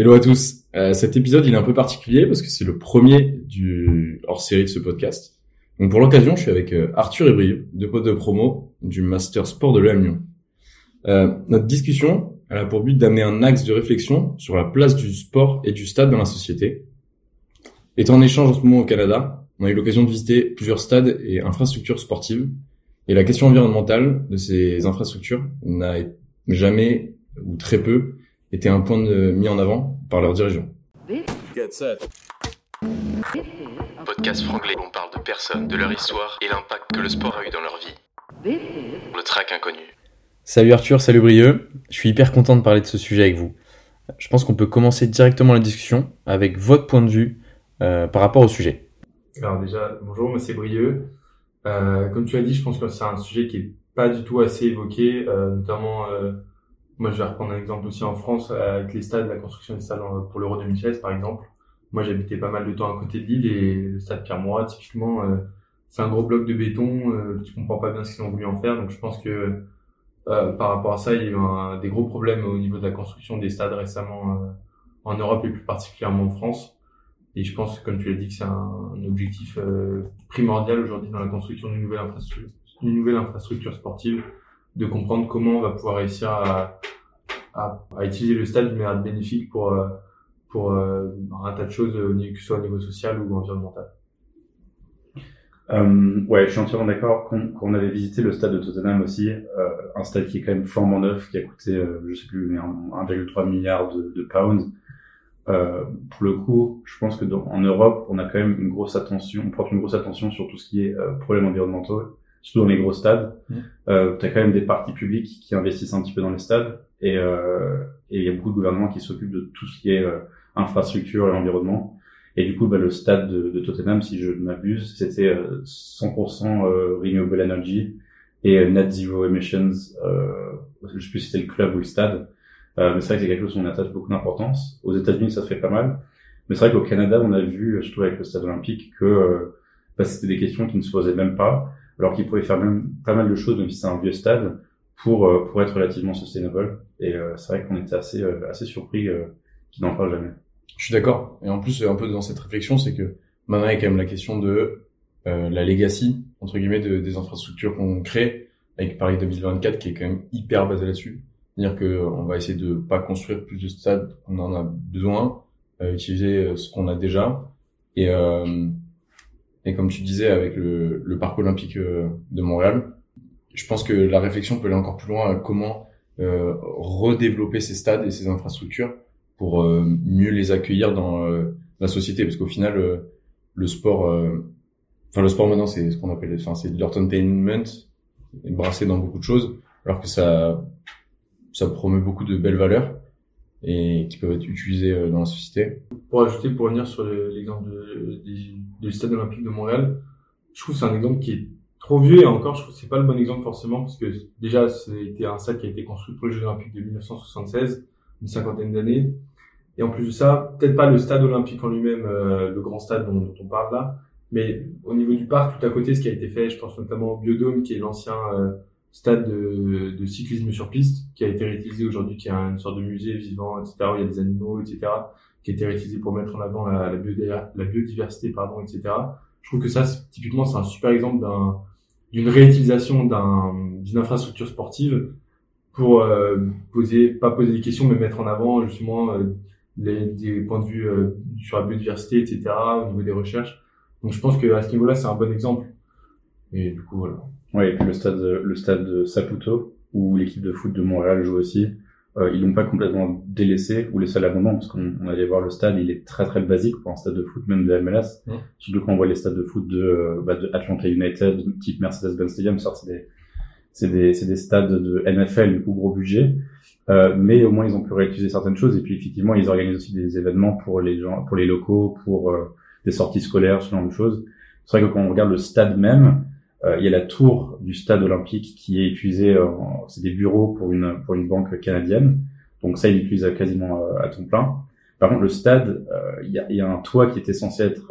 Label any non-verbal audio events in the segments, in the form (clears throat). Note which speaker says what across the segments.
Speaker 1: Hello à tous. Euh, cet épisode il est un peu particulier parce que c'est le premier du hors série de ce podcast. Donc pour l'occasion, je suis avec euh, Arthur et Brieux, deux potes de promo du Master Sport de l'EM. Euh, notre discussion elle a pour but d'amener un axe de réflexion sur la place du sport et du stade dans la société. Étant en échange en ce moment au Canada, on a eu l'occasion de visiter plusieurs stades et infrastructures sportives. Et la question environnementale de ces infrastructures n'a jamais, ou très peu, été un point de, mis en avant par leurs dirigeants.
Speaker 2: Podcast franglais, on parle de personnes, de leur histoire et l'impact que le sport a eu dans leur vie. Le track inconnu.
Speaker 1: Salut Arthur, salut Brieux. Je suis hyper content de parler de ce sujet avec vous. Je pense qu'on peut commencer directement la discussion avec votre point de vue euh, par rapport au sujet.
Speaker 3: Alors déjà, bonjour, moi c'est Brieux. Euh, comme tu as dit, je pense que c'est un sujet qui est pas du tout assez évoqué, euh, notamment euh, moi, je vais reprendre un exemple aussi en France avec les stades, la construction des stades pour l'Euro 2016, par exemple. Moi, j'habitais pas mal de temps à côté de Lille et le stade Pierre-Mauroy, typiquement, euh, c'est un gros bloc de béton. Euh, tu comprends pas bien ce qu'ils ont voulu en faire. Donc, je pense que euh, par rapport à ça, il y a eu des gros problèmes au niveau de la construction des stades récemment euh, en Europe et plus particulièrement en France. Et je pense, comme tu l'as dit, que c'est un, objectif primordial aujourd'hui dans la construction d'une nouvelle nouvelle infrastructure sportive de comprendre comment on va pouvoir réussir à, à, utiliser le stade de manière bénéfique pour, euh, pour euh, un tas de choses, que ce soit au niveau social ou environnemental.
Speaker 4: Euh, ouais, je suis entièrement d'accord. Quand, on avait visité le stade de Tottenham aussi, euh, un stade qui est quand même flambant neuf, qui a coûté, euh, je sais plus, mais 1,3 milliard de, de pounds. Euh, pour le coup, je pense que en Europe, on a quand même une grosse attention, on porte une grosse attention sur tout ce qui est euh, problèmes environnementaux surtout dans les gros stades, mmh. euh, tu as quand même des parties publiques qui investissent un petit peu dans les stades et euh, il y a beaucoup de gouvernements qui s'occupent de tout ce qui est euh, infrastructure et environnement. Et du coup, bah, le stade de, de, Tottenham, si je ne m'abuse, c'était 100% euh, euh, renewable energy et euh, net zero emissions. Euh, je sais plus si c'était le club ou le stade, mais c'est vrai que c'est quelque chose où on attache beaucoup d'importance. Aux États-Unis, ça se fait pas mal, mais c'est vrai qu'au Canada, on a vu, surtout avec le stade olympique, que bah, c'était des questions qui ne se posaient même pas alors qu'il pourrait faire même pas mal de choses, même si c'est un vieux stade, pour, euh, pour être relativement sustainable. Et euh, c'est vrai qu'on était assez, euh, assez surpris qu'il n'en parle jamais.
Speaker 1: Je suis d'accord. Et en plus, un peu dans cette réflexion, c'est que maintenant, il y a quand même la question de la legacy, entre guillemets, de, des infrastructures qu'on crée, avec Paris 2024 qui est quand même hyper basé là-dessus. C'est-à-dire qu'on va essayer de pas construire plus de stades qu'on en a besoin, utiliser ce qu'on a déjà. Et, et comme tu disais avec le, le parc olympique euh, de Montréal, je pense que la réflexion peut aller encore plus loin à comment euh, redévelopper ces stades et ces infrastructures pour euh, mieux les accueillir dans euh, la société. Parce qu'au final, le sport, enfin le sport maintenant, c'est ce qu'on appelle, enfin c'est brassé dans beaucoup de choses, alors que ça, ça promeut beaucoup de belles valeurs et qui peuvent être utilisées dans la société.
Speaker 3: Pour ajouter, pour revenir sur l'exemple du stade olympique de Montréal, je trouve que c'est un exemple qui est trop vieux et encore, je trouve que c'est pas le bon exemple forcément parce que déjà, c'était un stade qui a été construit pour les Jeux olympiques de 1976, une cinquantaine d'années. Et en plus de ça, peut-être pas le stade olympique en lui-même, euh, le grand stade dont, on parle là, mais au niveau du parc, tout à côté, ce qui a été fait, je pense notamment au Biodôme, qui est l'ancien euh, stade de, de, cyclisme sur piste, qui a été réutilisé aujourd'hui, qui est une sorte de musée vivant, etc., où il y a des animaux, etc qui a été réutilisé pour mettre en avant la, biodiversité, pardon, etc. Je trouve que ça, typiquement, c'est un super exemple d'un, d'une réutilisation d'un, d'une infrastructure sportive pour euh, poser, pas poser des questions, mais mettre en avant justement euh, des points de vue euh, sur la biodiversité, etc. au niveau des recherches. Donc je pense que à ce niveau-là, c'est un bon exemple. Et du coup, voilà.
Speaker 4: Ouais, et puis le stade, le stade de Saputo, où l'équipe de foot de Montréal joue aussi, euh, ils l'ont pas complètement délaissé ou laissé à l'abandon parce qu'on allait voir le stade, il est très très basique pour un stade de foot même de MLS. Mmh. Surtout quand on voit les stades de foot de, euh, bah, de Atlanta United, type Mercedes-Benz Stadium, c'est des c'est des c'est des stades de NFL du coup gros budget. Euh, mais au moins ils ont pu réutiliser certaines choses et puis effectivement ils organisent aussi des événements pour les gens, pour les locaux, pour euh, des sorties scolaires, ce genre de choses. C'est vrai que quand on regarde le stade même, il y a la tour du stade olympique qui est utilisée, euh, c'est des bureaux pour une pour une banque canadienne. Donc ça, il l'utilise quasiment euh, à ton plein. Par contre, le stade, il y a, y, a, un toit qui était censé être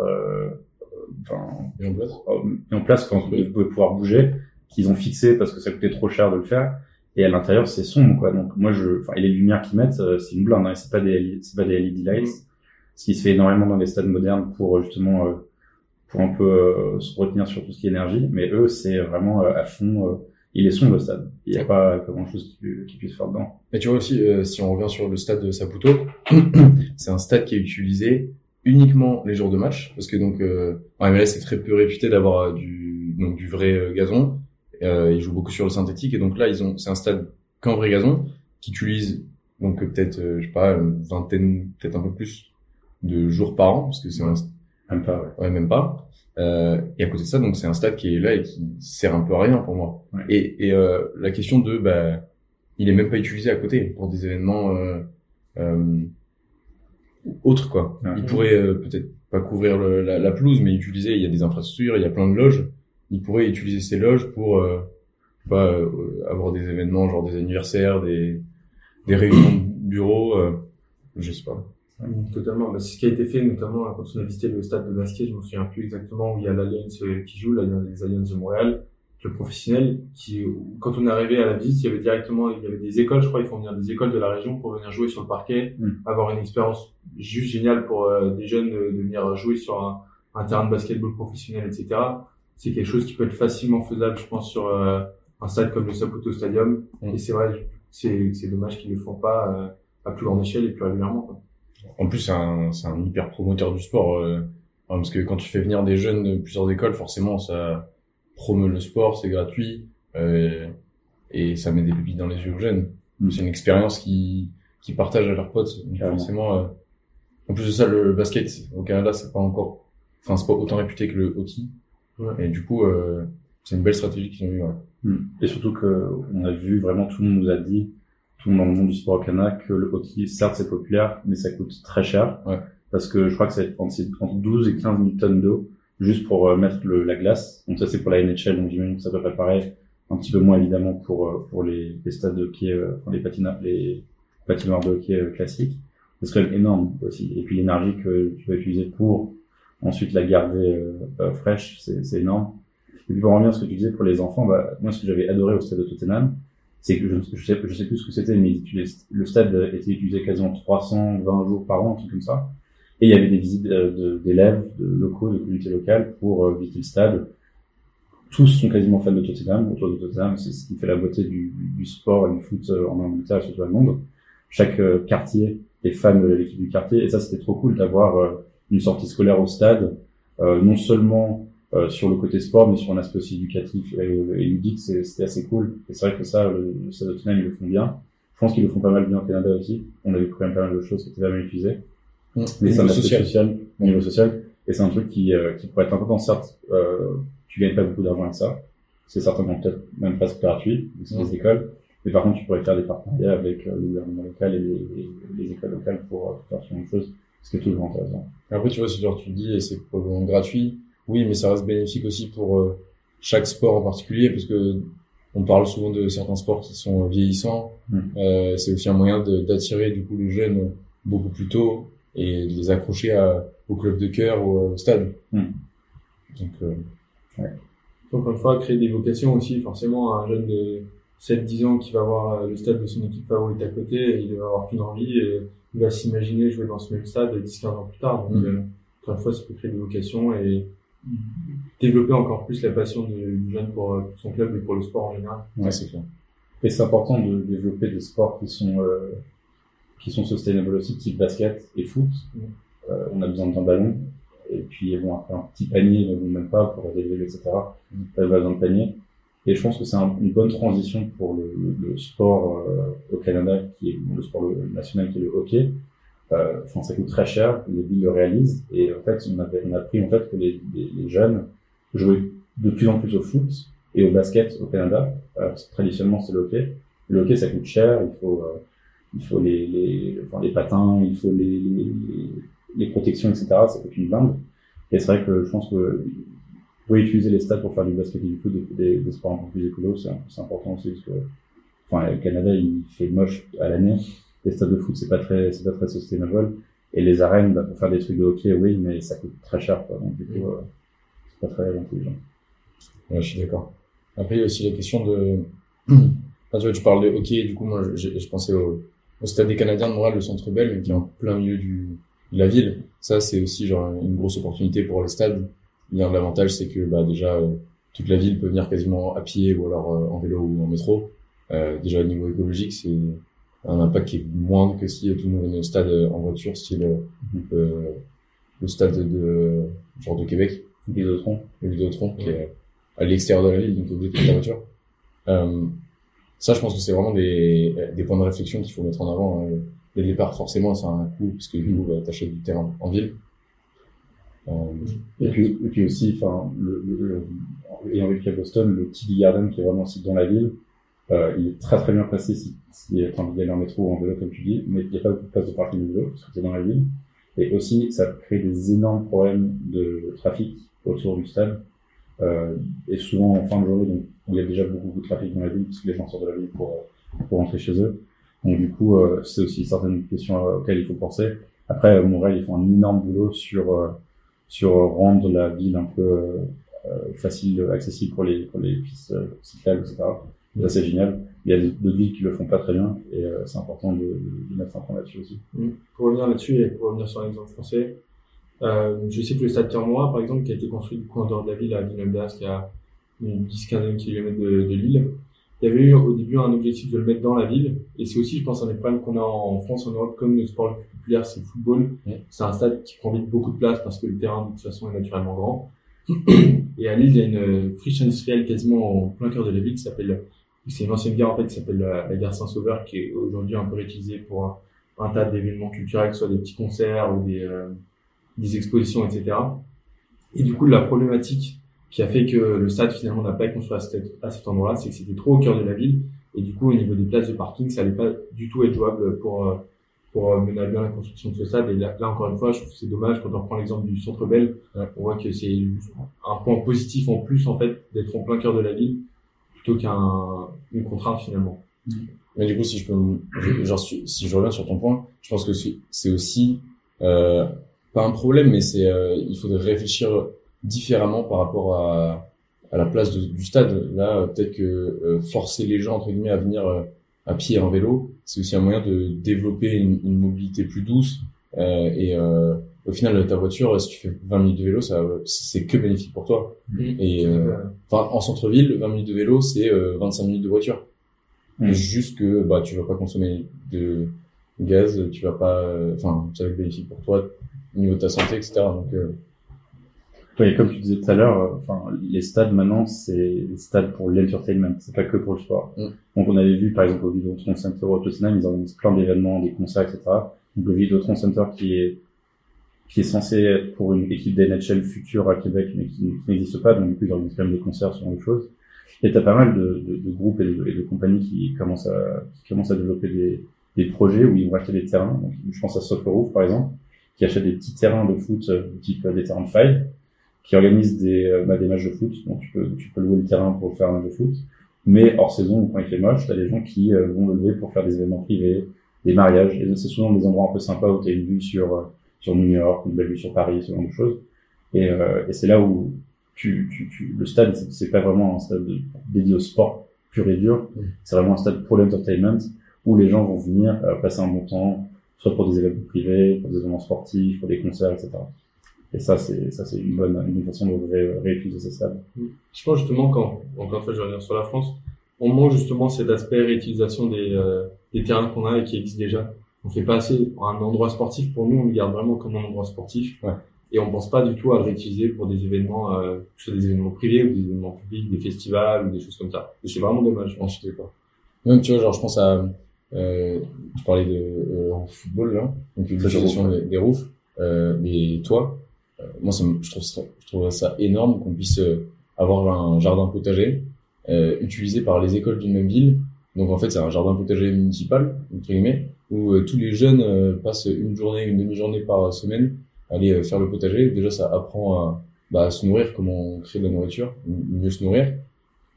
Speaker 1: enfin, mis en place,
Speaker 4: mis en place quand vous pouvez pouvoir bouger, qu'ils ont fixé parce que ça coûtait trop cher de le faire. et à l'intérieur c'est sombre quoi. Donc moi je, enfin et les lumières qu'ils mettent euh, c'est une blinde, hein, c'est pas des c'est pas des LED lights, mm. ce qui se fait énormément dans les stades modernes pour justement euh, pour un peu se retenir sur tout ce qui est énergie, mais eux c'est vraiment à fond il est sombre le stade. Il n'y a pas grand chose qui, qui, puisse faire dedans.
Speaker 1: Mais tu vois aussi, si on revient sur le stade de Saputo, (clears throat) c'est un stade qui est utilisé uniquement les jours de match, parce que donc euh, en MLS c'est très peu réputé d'avoir du donc du vrai gazon. Euh, ils jouent beaucoup sur le synthétique et donc là ils ont c'est un stade qu'en vrai gazon qui utilise donc peut-être euh, je sais pas une vingtaine peut-être un peu plus de jours par an parce que c'est un
Speaker 4: même pas
Speaker 1: ouais, même pas. Euh, et à côté de ça donc c'est un stade qui est là et qui sert un peu à rien pour moi. Et, et euh, la question de bah il est même pas utilisé à côté pour des événements euh, euh autres quoi. Il pourrait peut-être pas couvrir le, la, la, pelouse mais utiliser il y a des infrastructures il y a plein de loges. Il pourrait utiliser ces loges pour euh, euh, avoir des événements genre des anniversaires, des des réunions de bureau, euh, je sais pas.
Speaker 3: Totalement. Bah, c'est ce qui a été fait, notamment quand on a visité le stade de basket, je me souviens plus exactement où il y a l'Alliance qui joue, là, il y a les Alliances de Montréal, le professionnel, qui, quand on est arrivé à la visite, il y avait directement, il y avait des écoles, je crois, ils font venir des écoles de la région pour venir jouer sur le parquet, mm. avoir une expérience juste géniale pour euh, des jeunes de, de, venir jouer sur un, un terrain de basketball professionnel, etc c'est quelque chose qui peut être facilement faisable, je pense, sur euh, un stade comme le Saputo Stadium. Mm. Et c'est vrai, c'est, c'est dommage qu'ils ne le font pas euh, à plus grande échelle et plus régulièrement. Quoi.
Speaker 1: En plus, c'est un, c'est un hyper promoteur du sport. Euh, parce que quand tu fais venir des jeunes de plusieurs écoles, forcément, ça promeut le sport, c'est gratuit. et ça met des pépites dans les yeux aux jeunes. Mm. C'est une expérience qui, qui partagent à leurs potes. forcément, en plus de ça, le, le basket au Canada, c'est pas encore, enfin, c'est pas autant réputé que le hockey. Et du coup, euh, c'est une belle stratégie qu'ils ont eu. Ouais.
Speaker 4: Hmm. Et surtout que on a vu vraiment tout le monde nous a dit, tout le monde dans le monde du sport au Canada, que le hockey, certes, c'est populaire, mais ça coûte très cher.
Speaker 1: Ouais.
Speaker 4: Parce que je crois que ça va être entre 12 et 15 000 tonnes d'eau juste pour euh, mettre le, la glace. Donc ça, c'est pour la NHL, donc j'imagine que ça peut préparer un petit peu moins évidemment pour euh, pour les, les stades de hockey, euh, les patinoires, les patinoires de hockey classiques. Ce serait énorme aussi. Et puis l'énergie que tu vas utiliser pour ensuite la garder euh, euh, fraîche, c'est énorme. Et puis pour revenir à ce que tu disais pour les enfants, bah, moi ce que j'avais adoré au stade de Tottenham, c'est que je, je, sais, plus ce que c'était, mais le stade était utilisé quasiment 320 jours par an, un truc comme ça. Et il y avait des visites euh, d'élèves, de, locaux, de communautés locales pour visiter le stade. Tous sont quasiment fans de Tottenham. Autour de Tottenham, c'est ce qui fait la beauté du, sport et du foot en Angleterre et surtout le monde. Chaque quartier est fan de l'équipe du quartier. Et ça, c'était trop cool d'avoir une sortie scolaire au stade, euh, non seulement euh, sur le côté sport, mais sur un aspect aussi éducatif et, et ludique, c'était assez cool. Et c'est vrai que ça, le, le de ils le font bien. Je pense qu'ils le font pas mal bien au Canada aussi. On avait même pas mal de choses qui étaient vraiment utilisées.
Speaker 1: Mmh. Mais c'est un aspect
Speaker 4: social, social au niveau social. Et c'est un truc qui, euh, qui pourrait être important. Certes, euh, tu gagnes pas beaucoup d'argent avec ça. C'est certainement peut-être même presque gratuit, c'est des écoles. Mais par contre, tu pourrais faire des partenariats avec euh, le gouvernement local et les, les, écoles locales pour faire ce genre de choses ce qui est toujours intéressant.
Speaker 1: Après, tu vois, c'est genre tu dis, et c'est probablement gratuit. Oui, mais ça reste bénéfique aussi pour euh, chaque sport en particulier, parce que on parle souvent de certains sports qui sont vieillissants. Hmm. Euh, c'est aussi un moyen d'attirer du coup les jeunes beaucoup plus tôt et de les accrocher à, au club de cœur ou au stade.
Speaker 4: Hmm.
Speaker 1: Donc, euh,
Speaker 3: ouais. Encore une fois, créer des vocations aussi. Forcément, un jeune de 7-10 ans qui va voir le stade de son équipe favorite à côté, il va avoir qu'une envie. Et il va s'imaginer jouer dans ce même stade 10-15 ans plus tard. Donc, mm. euh, encore une fois, ça peut créer des vocations et développer encore plus la passion du, jeune pour, euh, son club et pour le sport en général.
Speaker 1: Ouais, c'est clair.
Speaker 4: Et c'est important de développer des sports qui sont euh, qui sont sustainable aussi, type basket et foot. Mm. Euh, on a besoin d'un ballon et puis bon après un petit panier, mais même pas pour développer etc. Mm. Pas besoin de panier. Et je pense que c'est une bonne transition pour le, le, sport euh, au Canada, qui est le sport national, qui est le hockey. Euh, enfin, ça coûte très cher, les villes le réalisent, et en fait, on a, on a appris en fait que les, les, les, jeunes jouaient de plus en plus au foot et au basket au Canada. Euh, traditionnellement, c'est le hockey. Le hockey, ça coûte cher, il faut, euh, il faut les, les, enfin, les patins, il faut les, les, les protections, etc. Ça coûte une blinde. Et c'est vrai que je pense que pouvez utiliser les stades pour faire du basket et du foot, des, des, sports un peu plus écolo, c'est important aussi parce que, enfin, le Canada, il fait moche à l'année. Les stades de foot, c'est pas très, c'est pas très sustainable. Et les arènes, bah, pour faire des trucs de hockey, oui, mais ça coûte très cher, quoi. Donc, du coup, euh, c'est pas très intelligent.
Speaker 1: Ouais, je suis d'accord. Après, il y a aussi la question de, Ah, tu vois, tu parles de hockey, du coup, moi, je, je pensais au, au Stade des Canadiens de Montréal, le Centre Bell, mais qui est en plein milieu du, de la ville. Ça, c'est aussi genre une grosse opportunité pour les stades. L'avantage, c'est que bah, déjà, euh, toute la ville peut venir quasiment à pied ou alors euh, en vélo ou en métro. Euh, déjà, au niveau écologique, c'est un impact qui est moindre que si tout le monde venait au stade en voiture, style euh, le stade de genre de Québec.
Speaker 4: Vidéotron.
Speaker 1: Le Vidéotron, qui est à l'extérieur de la ville, donc obligé de la voiture. Euh, ça, je pense que c'est vraiment des, des points de réflexion qu'il faut mettre en avant. Hein. Dès le départ, forcément, ça a un coût, puisque du coup, bah, t'achètes du terrain en ville.
Speaker 4: Euh, et, puis, et puis aussi, enfin, le, le, ayant vécu à Boston, le TD Garden qui est vraiment aussi dans la ville, euh, il est très très bien placé si, si tu as envie d'aller en métro ou en vélo comme tu dis, mais il n'y a pas beaucoup de place de parking vélo parce que c'est dans la ville. Et aussi, ça crée des énormes problèmes de trafic autour du stade. Euh, et souvent en fin de journée, donc, il y a déjà beaucoup, de trafic dans la ville, puisque les gens sortent de la ville pour, pour rentrer chez eux. Donc du coup, euh, c'est aussi certaines questions auxquelles il faut penser. Après, Montréal, ils font un énorme boulot sur euh, sur rendre la ville un peu euh, facile, accessible pour les pour les pistes cyclables, etc. ça c'est génial. Il y a d'autres villes qui le font pas très bien et c'est important de, de, mettre un point là-dessus aussi.
Speaker 3: Mmh. Pour revenir là-dessus et pour revenir sur l'exemple français, euh, je sais que le stade Termois, par exemple, qui a été construit du coup en dehors de la ville à Villeneuve qui a une 10-15 km de, de Lille, il y avait eu au début un objectif de le mettre dans la ville. Et c'est aussi, je pense, un des problèmes qu'on a en France, en Europe, comme le sport le plus populaire, c'est le football. C'est un stade qui prend vite beaucoup de place parce que le terrain, de toute façon, est naturellement grand. (clears throat) Et à Lille, il y a une friche industrielle quasiment en plein cœur de la ville qui s'appelle, c'est une ancienne gare en fait qui s'appelle la, gare Saint-Sauveur, qui est aujourd'hui un peu réutilisée pour un, tas d'événements culturels, que ce soit des petits concerts ou des, euh, des expositions, etc. Et du coup, la problématique qui a fait que le stade finalement n'a pas été construit à cet, à cet endroit-là, c'est que c'était trop au cœur de la ville et du coup au niveau des places de parking, ça allait pas du tout être jouable pour euh, pour euh, mener à bien la construction de ce stade. Et là, encore une fois, je trouve que c'est dommage quand on reprend l'exemple du Centre Bell, on voit que c'est un point positif en plus en fait d'être en plein cœur de la ville plutôt qu'une contrainte finalement.
Speaker 1: Mais du coup, si je peux, genre, si je reviens sur ton point, je pense que c'est aussi euh, pas un problème, mais c'est euh, il faudrait réfléchir différemment par rapport à, à la place du stade. Là, peut-être que euh, forcer les gens entre guillemets à venir euh, à pied et en vélo, c'est aussi un moyen de développer une, une mobilité plus douce. Euh, et au final, ta voiture, si tu fais 20 minutes de vélo, ça, c'est que bénéfique pour toi. Mmh. Et enfin, en centre-ville, 20 minutes de vélo, c'est 25 minutes de voiture. Mmh. Juste que bah tu vas pas consommer de gaz, tu vas pas, enfin, ça va être bénéfique pour toi au niveau de ta santé, etc. Donc
Speaker 4: oui, comme tu disais tout à l'heure, euh, enfin, les stades maintenant, c'est les stades pour l'entertainment, c'est pas que pour le sport. Mm. Donc, on avait vu, par exemple, au Videotron Center au Tottenham, ils organisent plein d'événements, des concerts, etc. Donc, le Videotron Center qui est qui est censé pour une équipe d'NHL future à Québec, mais qui, n'existe pas, donc du coup, ils organisent quand même des concerts sur autre chose. Et t'as pas mal de, de, de groupes et de, de, compagnies qui commencent à qui commencent à développer des, des projets où ils vont acheter des terrains. Donc, je pense à Soccer Roof, par exemple, qui achète des petits terrains de foot, euh, type euh, des terrains de five, qui organise des, euh, bah, des matchs de foot. Donc tu peux, tu peux louer le terrain pour faire un match de foot. Mais hors saison, quand il fait moche, t'as des gens qui vont le louer pour faire des événements privés, des mariages. Et c'est souvent des endroits un peu sympas où tu as une vue sur, sur New York, une belle vue sur Paris, ce genre de choses. Et, et c'est là où tu, tu, tu, le stade, c'est pas vraiment un stade dédié au sport pur et dur. Mm. C'est vraiment un stade pour l'entertainment où les gens vont venir passer un bon temps, soit pour des événements privés, pour des événements sportifs, pour des concerts, etc. Et ça, c'est ça, c'est une bonne, une bonne façon de ré, réutiliser ces stades.
Speaker 3: Je pense justement quand, encore une fois, je vais revenir sur la France, on manque justement cet aspect réutilisation des, euh, des terrains qu'on a et qui existent déjà. On fait pas assez un endroit sportif. Pour nous, on le garde vraiment comme un endroit sportif.
Speaker 1: Ouais.
Speaker 3: Et on pense pas du tout à le réutiliser pour des événements, euh, que ce soit des événements privés ou des événements publics, des festivals ou des choses comme ça. Et c'est vraiment dommage. Je suis d'accord.
Speaker 1: Même, tu vois, genre, je pense à, euh, tu parlais de euh, football là, donc l'utilisation des, des roofs. Euh, mais toi, euh, moi, ça je, trouve ça, je trouve ça énorme qu'on puisse euh, avoir un jardin potager euh, utilisé par les écoles d'une même ville. Donc en fait, c'est un jardin potager municipal, entre guillemets, où tous les jeunes passent une journée, une demi-journée par semaine à aller faire le potager. Déjà, ça apprend à, bah, à se nourrir, comment on crée de la nourriture, mieux se nourrir.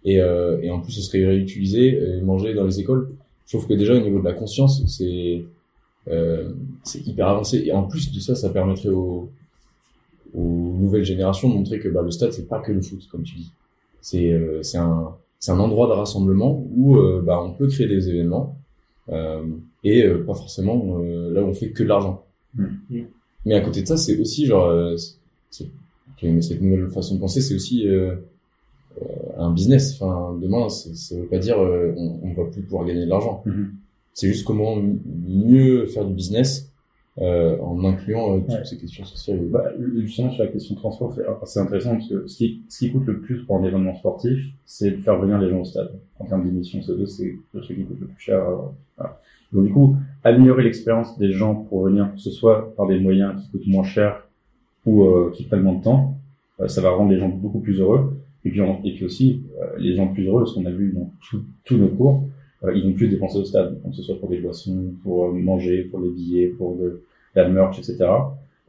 Speaker 1: Et, et en plus, ce serait réutilisé et mangé dans les écoles. Je trouve que déjà, au niveau de la conscience, c'est c'est hyper avancé. Et en plus de ça, ça permettrait aux, aux nouvelles générations de montrer que bah, le stade c'est pas que le foot comme tu dis c'est euh, un un endroit de rassemblement où bah, on peut créer des événements et pas forcément là où on fait que de l'argent.
Speaker 4: Mm.
Speaker 1: Mais à côté de ça, c'est aussi genre, c'est, cette nouvelle façon de penser, c'est aussi un business. Enfin, demain, ça veut pas dire on, on va plus pouvoir gagner de l'argent.
Speaker 4: Mm-hmm.
Speaker 1: C'est juste comment mieux faire du business euh, en incluant euh, toutes
Speaker 4: Ouais.
Speaker 1: ces questions sociales.
Speaker 4: Bah, justement, sur la question de transport, c'est intéressant parce que ce qui, ce qui coûte le plus pour un événement sportif, c'est de faire venir les gens au stade. En termes d'émissions CO2, c'est le truc qui coûte le plus cher. euh, voilà. Donc, du coup, améliorer l'expérience des gens pour venir, que ce soit par des moyens qui coûtent moins cher ou euh, qui prennent moins de temps, euh, ça va rendre les gens beaucoup plus heureux. Et puis, on- et puis aussi, euh, les gens plus heureux, ce qu'on a vu dans tous nos cours, ils vont plus dépenser au stade, que ce soit pour des boissons, pour euh, manger, pour les billets, pour de, la merch, etc.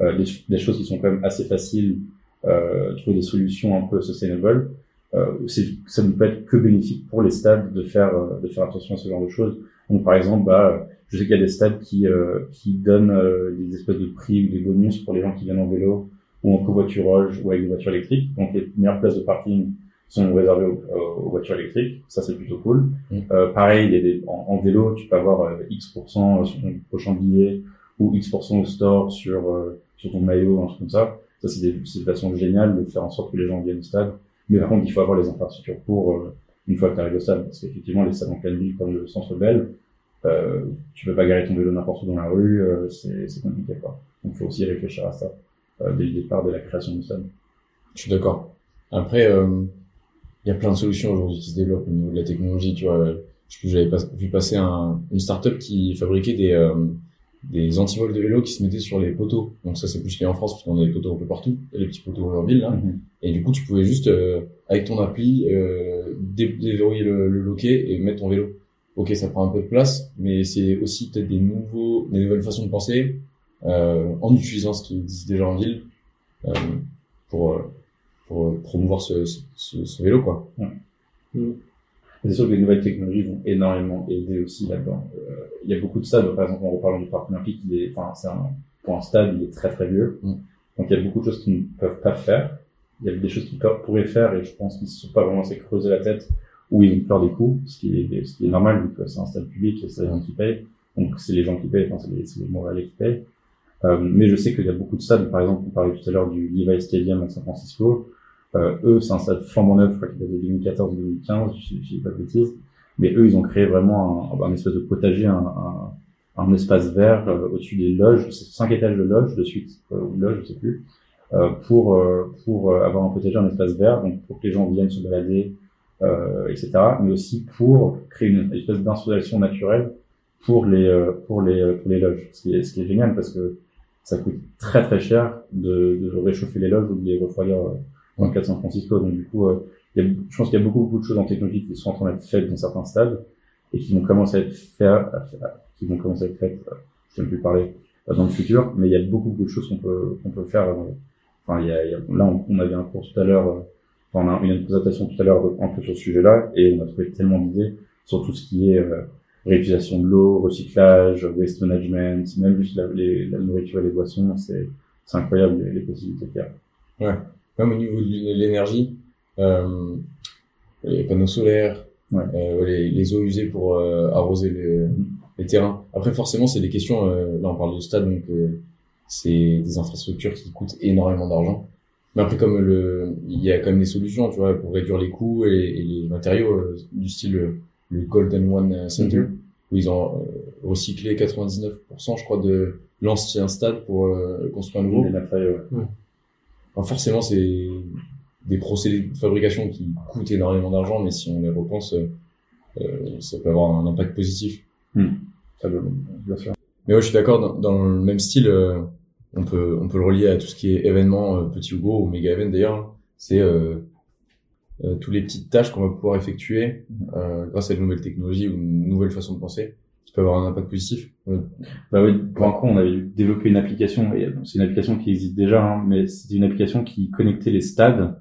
Speaker 4: Euh, des, des choses qui sont quand même assez faciles, euh, trouver des solutions un peu sustainable. Euh, ça ne peut être que bénéfique pour les stades de faire euh, de faire attention à ce genre de choses. Donc par exemple, bah, je sais qu'il y a des stades qui euh, qui donnent euh, des espèces de prix ou des bonus pour les gens qui viennent en vélo ou en covoiturage ou avec des voitures électriques. Donc les meilleures places de parking sont réservées aux, aux voitures électriques. Ça c'est plutôt cool.
Speaker 1: Mm.
Speaker 4: Euh, pareil, il y a des, en, en vélo, tu peux avoir euh, X% sur ton prochain billet ou X% au store sur euh, sur ton maillot, un truc comme ça. Ça c'est des, c'est des façons géniales de faire en sorte que les gens viennent au stade. Mais par contre, il faut avoir les infrastructures pour euh, une fois que tu arrives au stade, parce qu'effectivement, les stades en pleine ville comme le Centre Bell, euh, tu peux pas garer ton vélo n'importe où dans la rue, euh, c'est c'est compliqué quoi. Donc, il faut aussi réfléchir à ça euh, dès le départ de la création du stade.
Speaker 1: Je suis d'accord. Après, euh, il y a plein de solutions aujourd'hui qui se développent au niveau de la technologie. Tu vois, je j'avais pas- vu passer un, une startup qui fabriquait des euh, des antivols de vélo qui se mettaient sur les poteaux. Donc ça, c'est plus fait en France parce qu'on a des poteaux un peu partout, les petits poteaux en ville là.
Speaker 4: Mhm.
Speaker 1: Et du coup, tu pouvais juste euh, avec ton appli euh, dé- déverrouiller le, le loquet et mettre ton vélo. Ok, ça prend un peu de place, mais c'est aussi peut-être des nouveaux, des nouvelles façons de penser euh, en utilisant ce qui existe déjà en ville euh, pour euh, pour euh, promouvoir ce, ce, ce, vélo quoi.
Speaker 4: C'est sûr que les nouvelles technologies vont énormément aider aussi là-dedans. Euh, il y a beaucoup de stades, par exemple, en reparlant du parc olympique, il est, enfin, c'est un, pour un stade, il est très très vieux.
Speaker 1: Mm.
Speaker 4: Donc il y a beaucoup de choses qu'ils ne peuvent pas faire. Il y a des choses qu'ils pourraient faire et je pense qu'ils ne se sont pas vraiment creusé la tête ou ils ont peur des coûts, ce qui est, ce qui est normal vu que c'est un stade public et c'est les gens qui payent. Donc c'est les gens qui payent, enfin c'est les, les Montréalais qui payent. Euh, mais je sais qu'il y a beaucoup de stades, par exemple, on parlait tout à l'heure du Levi Stadium à San Francisco. Euh, eux, c'est un stade flambant neuf, je crois qu'il date de 2014-2015, je je dis pas de bêtises. Mais eux, ils ont créé vraiment un, un espèce de potager, un, un, un espace vert euh, au-dessus des loges, c'est cinq étages de loges de suite, euh, ou de loges, je sais plus, euh, pour pour avoir un potager, un espace vert, donc pour que les gens viennent se balader, etc. Mais aussi pour créer une espèce d'installation naturelle pour les pour les pour les loges, ce qui est ce qui est génial parce que ça coûte très très cher de, de réchauffer les loges ou de les refroidir dans le cas de San Francisco. Donc du coup, euh, il y a, je pense qu'il y a beaucoup beaucoup de choses en technologie qui sont en train d'être faites dans certains stades et qui vont commencer à être faites, qui vont commencer à être faites, euh, je ne plus parler euh, dans le futur, mais il y a beaucoup beaucoup de choses qu'on peut qu'on peut faire. Enfin, y a, y a- là, on, on avait un cours tout à l'heure, enfin, on a une présentation tout à l'heure un peu sur ce sujet-là, et on a trouvé tellement d'idées sur tout ce qui est réutilisation de l'eau, recyclage, waste management, même juste la, les, la nourriture et les boissons, c'est incroyable les, les possibilités qu'il y a.
Speaker 1: Même au niveau de l'énergie, euh, les panneaux solaires,
Speaker 4: Ouais.
Speaker 1: euh, les, les eaux usées pour euh, arroser les, les terrains. Après, forcément, c'est des questions. euh, là, on parle de stade, donc euh, c'est des infrastructures qui coûtent énormément d'argent. Mais après, comme le, il y a quand même des solutions, tu vois, pour réduire les coûts et, et les matériaux euh, du style euh, le Golden One Center,
Speaker 4: Mhm.
Speaker 1: où ils ont euh, recyclé 99%, je crois, de l'ancien stade pour euh, construire un nouveau.
Speaker 4: Matériaux, ouais.
Speaker 1: Alors forcément, c'est des procédés de fabrication qui coûtent énormément d'argent, mais si on les repense, euh, euh, ça peut avoir un impact positif.
Speaker 4: Ça veut- bien sûr.
Speaker 1: Mais ouais, je suis d'accord, dans, dans le même style, euh, on peut on peut le relier à tout ce qui est événement, euh, petit ou gros, ou méga event d'ailleurs. C'est euh, euh, toutes les petites tâches qu'on va pouvoir effectuer euh, grâce à de nouvelles technologies ou une nouvelle façon de penser, qui peut avoir un impact positif. Euh,
Speaker 4: Bah oui, pour un coup, on avait développé une application, et c'est une application qui existe déjà, hein, mais c'était une application qui connectait les stades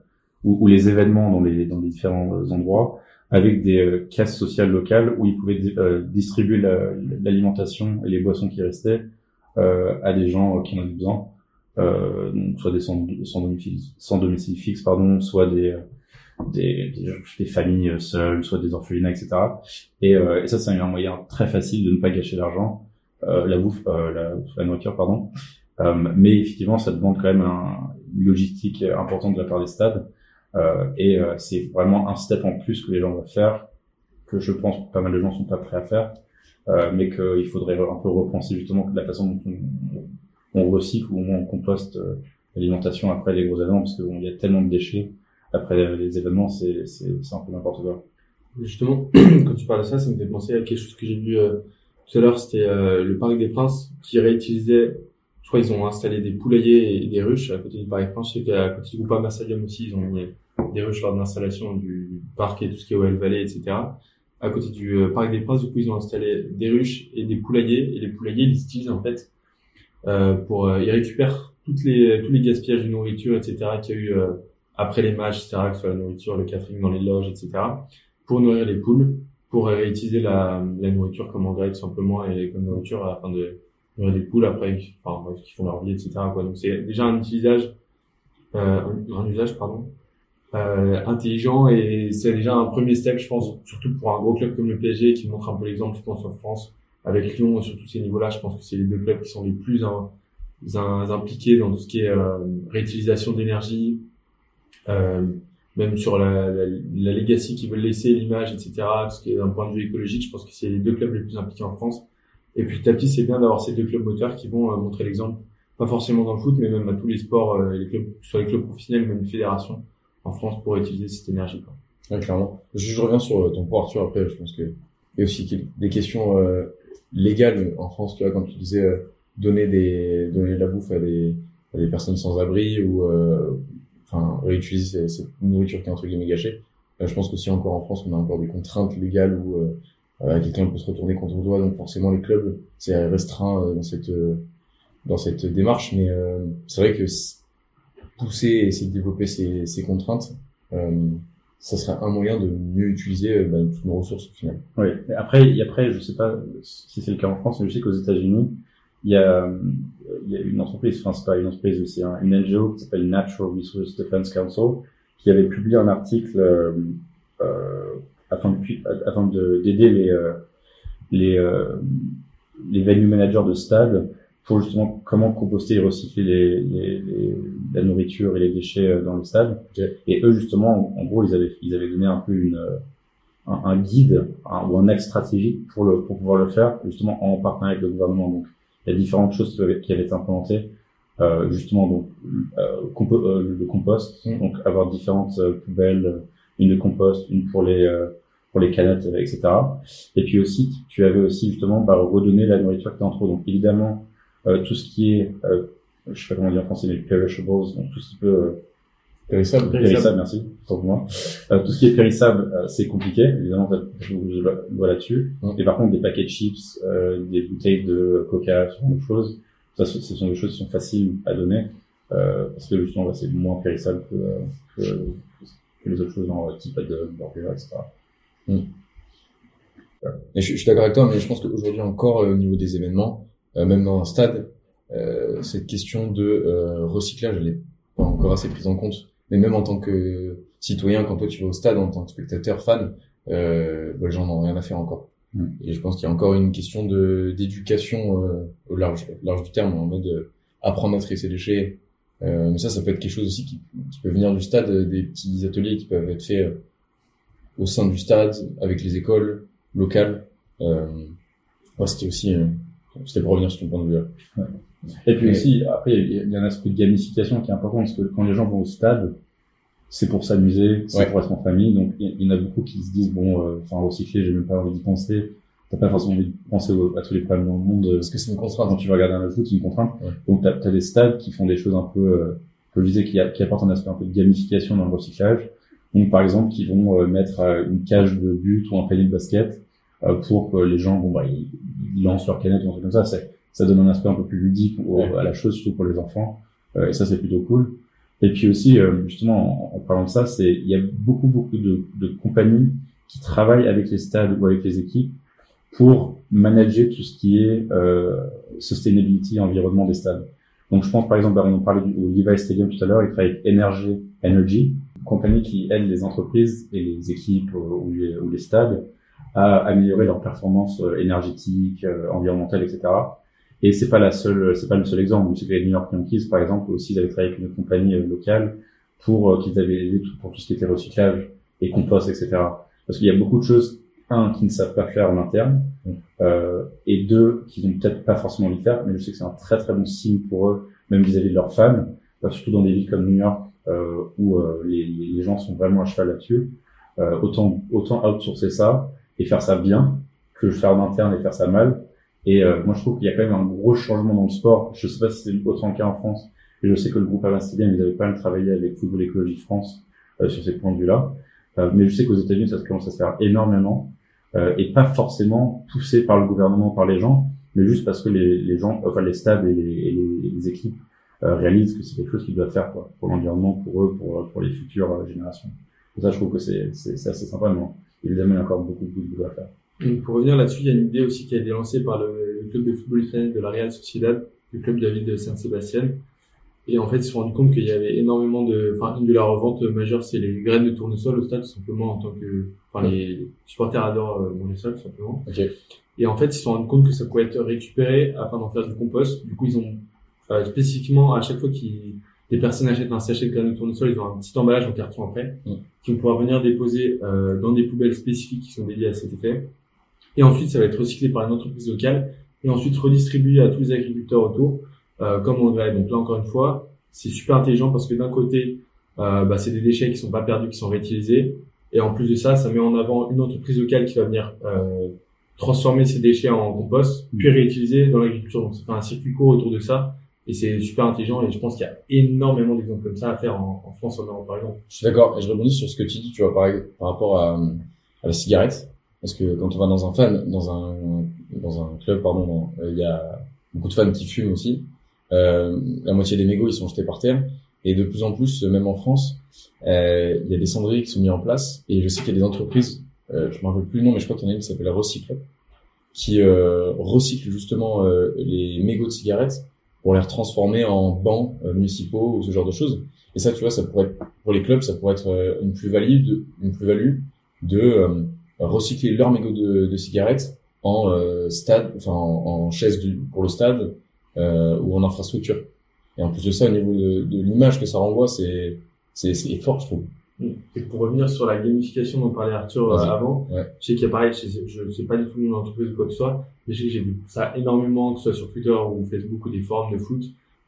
Speaker 4: ou, ou les événements dans les, dans les différents euh, endroits avec des euh, caisses sociales locales où ils pouvaient euh, distribuer la- l'alimentation et les boissons qui restaient euh, à des gens euh, qui en avaient besoin, euh, donc soit des sans, sans, domicile, sans domicile fixe, pardon, soit des, euh, des, des, familles seules, soit des orphelinats, etc. Et, et ça, c'est un moyen très facile de ne pas gâcher l'argent, la bouffe, la, la, nourriture, pardon. mais effectivement, ça demande quand même un, une logistique importante de la part des stades. et c'est vraiment un step en plus que les gens doivent faire, que je pense que pas mal de gens sont pas prêts à faire. Euh, mais qu'il faudrait un peu repenser justement la façon dont on, recycle ou on composte euh, l'alimentation après les gros événements, parce qu'il y a tellement de déchets après les événements, c'est un peu n'importe quoi.
Speaker 3: Justement, (clears throat) quand tu parles de ça, ça me fait penser à quelque chose que j'ai vu euh, tout à l'heure, c'était le Parc des Princes qui réutilisait, je crois ils ont installé des poulaillers et des ruches à côté du Parc des Princes, je sais qu'à côté du Groupama Stadium aussi, ils ont mis des ruches lors de l'installation du parc et tout ce qui est OL Valley, etc à côté du euh, Parc des Princes. Du coup, ils ont installé des ruches et des poulaillers. Et les poulaillers, ils utilisent en fait euh, pour, euh, ils récupèrent toutes les tous les gaspillages de nourriture, etc. qu'il y a eu euh, après les matchs, etc. Que ce soit la nourriture, le catering dans les loges, etc. Pour nourrir les poules, pour réutiliser la, nourriture comme engrais tout simplement et comme nourriture afin de nourrir les poules après, enfin bref, qui font leur vie, etc. Donc c'est déjà un utilisage, euh, un usage pardon euh, intelligent et c'est déjà un premier step, je pense, surtout pour un gros club comme le PSG qui montre un peu l'exemple, je pense, en France, avec Lyon sur tous ces niveaux-là. Je pense que c'est les deux clubs qui sont les plus impliqués dans tout ce qui est euh, réutilisation d'énergie, euh, même sur la, la, la legacy qu'ils veulent laisser, l'image, etc. Parce que d'un point de vue écologique, je pense que c'est les deux clubs les plus impliqués en France. Et puis petit à petit, c'est bien d'avoir ces deux clubs moteurs qui vont euh, montrer l'exemple, pas forcément dans le foot, mais même à tous les sports, euh, les clubs, soit les clubs professionnels, même les fédérations en France pour utiliser cette énergie. Quoi.
Speaker 1: Ouais, clairement. Je, reviens sur euh, ton point Arthur après. Je pense que il y a aussi des questions euh, légales en France. Tu vois, quand tu disais donner des donner de la bouffe à des à des personnes sans abri ou enfin réutiliser cette nourriture qui est entre guillemets gâchée. je pense qu'aussi encore en France, on a encore des contraintes légales où quelqu'un peut se retourner contre toi. Donc forcément, les clubs, c'est restreint dans cette dans cette démarche. Mais c'est vrai que pousser et essayer de développer ces, ces contraintes, euh, ça serait un moyen de mieux utiliser euh, bah, toutes nos ressources au final.
Speaker 4: Oui. Après, après, je sais pas si c'est le cas en France, mais je sais qu'aux États-Unis, il y a, il y a une entreprise, enfin c'est pas une entreprise, c'est un, une NGO qui s'appelle Natural Resource Defense Council, qui avait publié un article euh, euh afin de, afin d'aider les euh, les euh, les venue managers de stade pour justement comment composter et recycler les, les, les, la nourriture et les déchets euh, dans le stade. Et eux justement, en, gros, ils avaient ils avaient donné un peu une un, un guide ou un axe stratégique pour le pour pouvoir le faire justement en partenariat avec le gouvernement. Donc il y a différentes choses qui avaient, qui avaient été implémentées. Euh, justement donc euh, euh le compost, mmh. donc avoir différentes euh, poubelles, une de compost, une pour les pour les canettes, etc. Et puis aussi, tu avais aussi justement bah, redonner la nourriture qui est en trop. Donc évidemment, euh, tout ce qui est, euh, je sais pas comment dire en français, mais perishables, donc tout ce qui peut euh,
Speaker 1: Périssable,
Speaker 4: périssable, merci, pour moi. Euh, tout ce qui est périssable, euh, c'est compliqué, évidemment, je vois là-dessus. Et par contre, des paquets de chips, euh, des bouteilles de coca, ce genre de choses, ça, ce sont des choses qui sont faciles à donner, parce que justement, bah, c'est moins périssable que, que, que, les autres choses, genre type de burger, etc.
Speaker 1: Mm. Et je, je suis d'accord avec toi, mais je pense qu'aujourd'hui encore, au niveau des événements, même dans un stade, cette question de recyclage, elle est pas encore assez prise en compte. Mais même en tant que citoyen, quand toi tu vas au stade en tant que spectateur, fan, euh, bah, les gens n'ont rien à faire encore. Mm. Et je pense qu'il y a encore une question de d'éducation euh, au large, large du terme, en mode apprendre à trier ses déchets. Euh, mais ça, ça peut être quelque chose aussi qui, qui, peut venir du stade, des petits ateliers qui peuvent être faits au sein du stade, avec les écoles locales. Euh, ouais, C'était aussi c'était pour revenir sur ton point de vue.
Speaker 4: Ouais. Et puis aussi, après, il y, a un aspect de gamification qui est important parce que quand les gens vont au stade, c'est pour s'amuser, c'est pour être en famille. Donc, il y, en a beaucoup qui se disent, bon, euh, enfin, recycler, j'ai même pas envie d'y penser. T'as pas forcément envie de penser à tous les problèmes dans le monde.
Speaker 1: Parce que c'est une contrainte.
Speaker 4: Quand tu vas regarder un foot, c'est une contrainte. Donc, t'as as des stades qui font des choses un peu, euh, que je disais, qui, qui apportent un aspect un peu de gamification dans le recyclage. Donc, par exemple, qui vont euh, mettre une cage de but ou un panier de basket pour que les gens, bon, bah, ils, ils lancent leur canette ou un truc comme ça. Ça donne un aspect un peu plus ludique à la chose, surtout pour les enfants. Euh, et ça, c'est plutôt cool. Et puis aussi, euh, justement, en, parlant de ça, c'est il y a beaucoup beaucoup de, de, compagnies qui travaillent avec les stades ou avec les équipes pour manager tout ce qui est euh, sustainability, environnement des stades. Donc, je pense par exemple, on parlait du au Levi Stadium tout à l'heure, ils travaillent avec Energy, Energy compagnie qui aide les entreprises et les équipes ou les, ou les stades à améliorer leur performance énergétique, environnementale, etc. Et c'est pas la seule, c'est pas le seul exemple. C'est que les New York Yankees, par exemple, aussi, ils avaient travaillé avec une compagnie locale pour qu'ils avaient aidé pour tout ce qui était recyclage et compost, etc. Parce qu'il y a beaucoup de choses un, qui ne savent pas faire en interne, euh, et deux, qui vont peut-être pas forcément le faire, mais je sais que c'est un très très bon signe pour eux, même vis-à-vis de leurs fans, euh, surtout dans des villes comme New York, euh, où euh, les, les, gens sont vraiment à cheval là-dessus. Euh, autant autant outsourcer ça et faire ça bien que faire en interne et faire ça mal. Et moi, je trouve qu'il y a quand même un gros changement dans le sport. Je sais pas si c'est autant le cas en France, et je sais que le groupe Alain Stadium, ils avaient pas mal travaillé avec Football Écologie France sur ces points de vue-là. mais je sais qu'aux États-Unis, ça commence à se faire énormément euh, et pas forcément poussé par le gouvernement, par les gens, mais juste parce que les, gens, enfin les stades et les, équipes euh, réalisent que c'est quelque chose qu'ils doivent faire quoi, pour l'environnement, pour eux, pour, pour les futures euh, générations. Et ça, je trouve que c'est assez sympa, mais évidemment, il y a encore beaucoup, beaucoup de boulot à faire.
Speaker 3: Pour revenir là-dessus, il y a une idée aussi qui a été lancée par le, club de football italien de la Real Sociedad, le club de la ville de Saint-Sébastien, et en fait, ils se sont rendus compte qu'il y avait énormément de, enfin, une de leurs reventes majeures, c'est les graines de tournesol au stade, tout simplement, en tant que, enfin, les supporters adorent euh, manger ça, tout simplement.
Speaker 1: Okay.
Speaker 3: Et en fait, ils se sont rendus compte que ça pouvait être récupéré afin d'en faire du compost. Du coup, ils ont, euh, spécifiquement, à chaque fois qu'ils, des personnes achètent un sachet de graines de tournesol, ils ont un petit emballage en carton après, mm. qui vont pouvoir venir déposer, euh, dans des poubelles spécifiques qui sont dédiées à cet effet. Et ensuite, ça va être recyclé par une entreprise locale et ensuite redistribué à tous les agriculteurs autour euh, comme engrais. Donc là, encore une fois, c'est super intelligent parce que d'un côté, euh, bah, c'est des déchets qui sont pas perdus, qui sont réutilisés. Et en plus de ça, ça met en avant une entreprise locale qui va venir euh, transformer ces déchets en compost, puis réutiliser dans l'agriculture. Donc ça fait un circuit court autour de ça. Et c'est super intelligent et je pense qu'il y a énormément d'exemples comme ça à faire en, en France, en Europe par exemple.
Speaker 1: Je suis d'accord et je rebondis sur ce que tu dis, tu vois, par, par rapport à, à la cigarette. Parce que quand on va dans un fan, dans un, dans un club, pardon, il y a beaucoup de fans qui fument aussi. Euh, la moitié des mégots ils sont jetés par terre. Et de plus en plus, même en France, euh, il y a des cendriers qui sont mis en place. Et je sais qu'il y a des entreprises, euh, je ne me rappelle plus le nom, mais je crois qu'il y en a une qui s'appelle Recycle, qui euh, recycle justement euh, les mégots de cigarettes pour les transformer en bancs euh, municipaux ou ce genre de choses. Et ça, tu vois, ça pourrait être, pour les clubs, ça pourrait être une plus-value une plus-value de recycler leurs mégots de, de cigarettes en stade, enfin en, en chaise du, pour le stade euh, ou en infrastructure. Et en plus de ça, au niveau de, de l'image que ça renvoie, c'est c'est fort, je trouve.
Speaker 3: Et pour revenir sur la gamification dont parlait Arthur euh, avant, je sais qu'il y a pareil, je sais, je sais pas du tout une entreprise ou quoi que ce soit, mais je sais que j'ai vu ça énormément, que ce soit sur Twitter ou Facebook ou des forums de foot,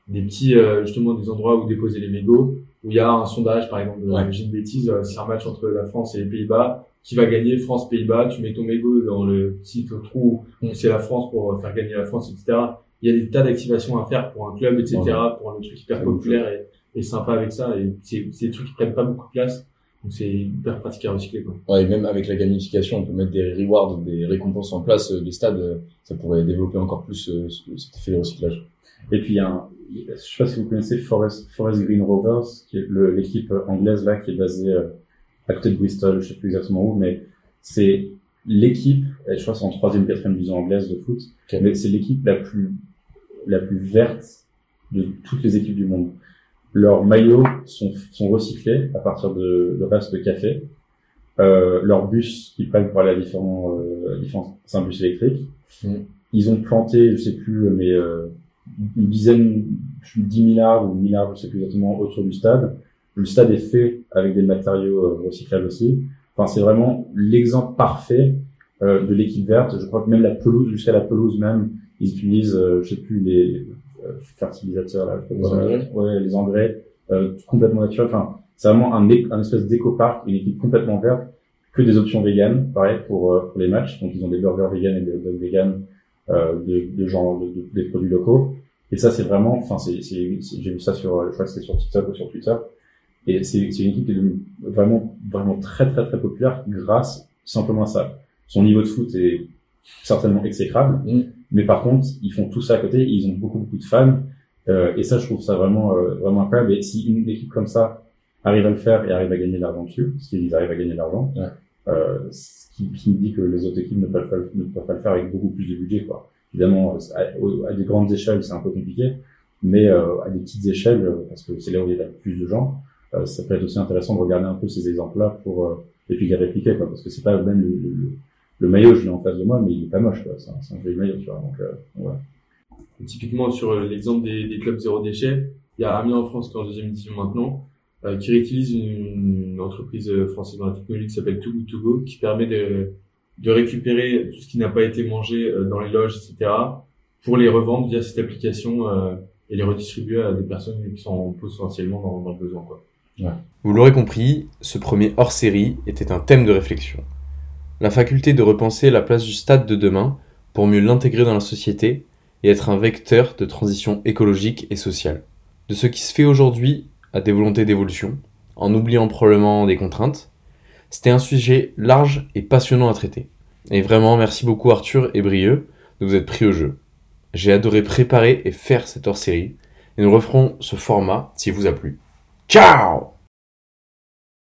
Speaker 3: des petits, euh, justement, des endroits où déposer les mégots, où il y a un sondage, par exemple, ouais. j'ai une bêtise, euh, c'est un match entre la France et les Pays-Bas, qui va gagner France-Pays-Bas, tu mets ton mégot dans le petit trou, mm. c'est la France pour faire gagner la France, etc il y a des tas d'activations à faire pour un club, etc., pour un truc hyper populaire et, et, sympa avec ça. Et c'est, c'est des trucs qui prennent pas beaucoup de place. Donc c'est hyper pratique à recycler. Quoi.
Speaker 1: Ouais, et même avec la gamification, on peut mettre des rewards, des récompenses en place euh, des stades. Euh, ça pourrait développer encore plus euh, cet effet de recyclage.
Speaker 4: Et puis il y a un, je sais pas si vous connaissez Forest, Forest Green Rovers, qui est l'équipe anglaise là, qui est basée à côté de Bristol, je sais plus exactement où, mais c'est l'équipe, je crois c'est en troisième, quatrième division anglaise de foot, mais c'est l'équipe la plus la plus verte de toutes les équipes du monde. Leurs maillots sont, sont recyclés à partir de, de restes de café. Euh, leurs bus qu'ils prennent pour aller à différents, euh, différents c'est un bus électrique. Mm. Ils ont planté, je sais plus, mais euh, une dizaine, 10 milliards ou milliards, je sais plus exactement, autour du stade. Le stade est fait avec des matériaux euh, recyclables aussi. Enfin, c'est vraiment l'exemple parfait euh, de l'équipe verte. Je crois que même la pelouse, jusqu'à la pelouse même, ils utilisent, euh, je sais plus, les euh, fertilisateurs, là,
Speaker 1: les engrais,
Speaker 4: ouais, les engrais euh, complètement naturels. Enfin, c'est vraiment un, un espèce d'éco-parc, une équipe complètement verte, que des options véganes, pareil pour, pour les matchs. Donc ils ont des burgers véganes et des hot véganes, euh, de, de genre de, de, des produits locaux. Et ça, c'est vraiment, enfin, c'est, j'ai vu ça sur, je crois que c'était sur TikTok ou sur Twitter. Et c'est, une équipe qui est vraiment, vraiment très, très, très populaire grâce simplement à ça. Son niveau de foot est certainement exécrable, mm. mais par contre, ils font tout ça à côté, ils ont beaucoup beaucoup de fans, euh, et ça, je trouve ça vraiment euh, vraiment incroyable. Et si une équipe comme ça arrive à le faire et arrive à gagner de l'argent dessus, parce qu'ils arrivent à gagner de l'argent, euh, qui, qui, me dit que les autres équipes ne peuvent, pas, le faire avec beaucoup plus de budget, quoi. Évidemment, à, des grandes échelles, c'est un peu compliqué, mais euh, à des petites échelles, parce que c'est là où il y a plus de gens, ça peut être aussi intéressant de regarder un peu ces exemples-là pour et puis les répliquer quoi, parce que c'est pas même le, le, le, maillot, je l'ai en face de moi, mais il est pas moche quoi, c'est un, un joli maillot, tu vois. Donc voilà.
Speaker 3: Typiquement sur l'exemple des, des clubs zéro déchet, il y a Amiens en France qui est en deuxième division maintenant, euh, qui réutilise une, entreprise française dans la technologie qui s'appelle Too Good qui permet de, récupérer tout ce qui n'a pas été mangé euh, dans les loges, etc., pour les revendre via cette application euh, et les redistribuer à des personnes qui sont potentiellement dans, dans le besoin.
Speaker 1: Vous l'aurez compris, ce premier hors-série était un thème de réflexion. La faculté de repenser la place du stade de demain pour mieux l'intégrer dans la société et être un vecteur de transition écologique et sociale. De ce qui se fait aujourd'hui à des volontés d'évolution, en oubliant probablement des contraintes. C'était un sujet large et passionnant à traiter. Et vraiment, merci beaucoup Arthur et Brieux de vous être pris au jeu. J'ai adoré préparer et faire cette hors-série, et nous referons ce format s'il vous a plu. Ciao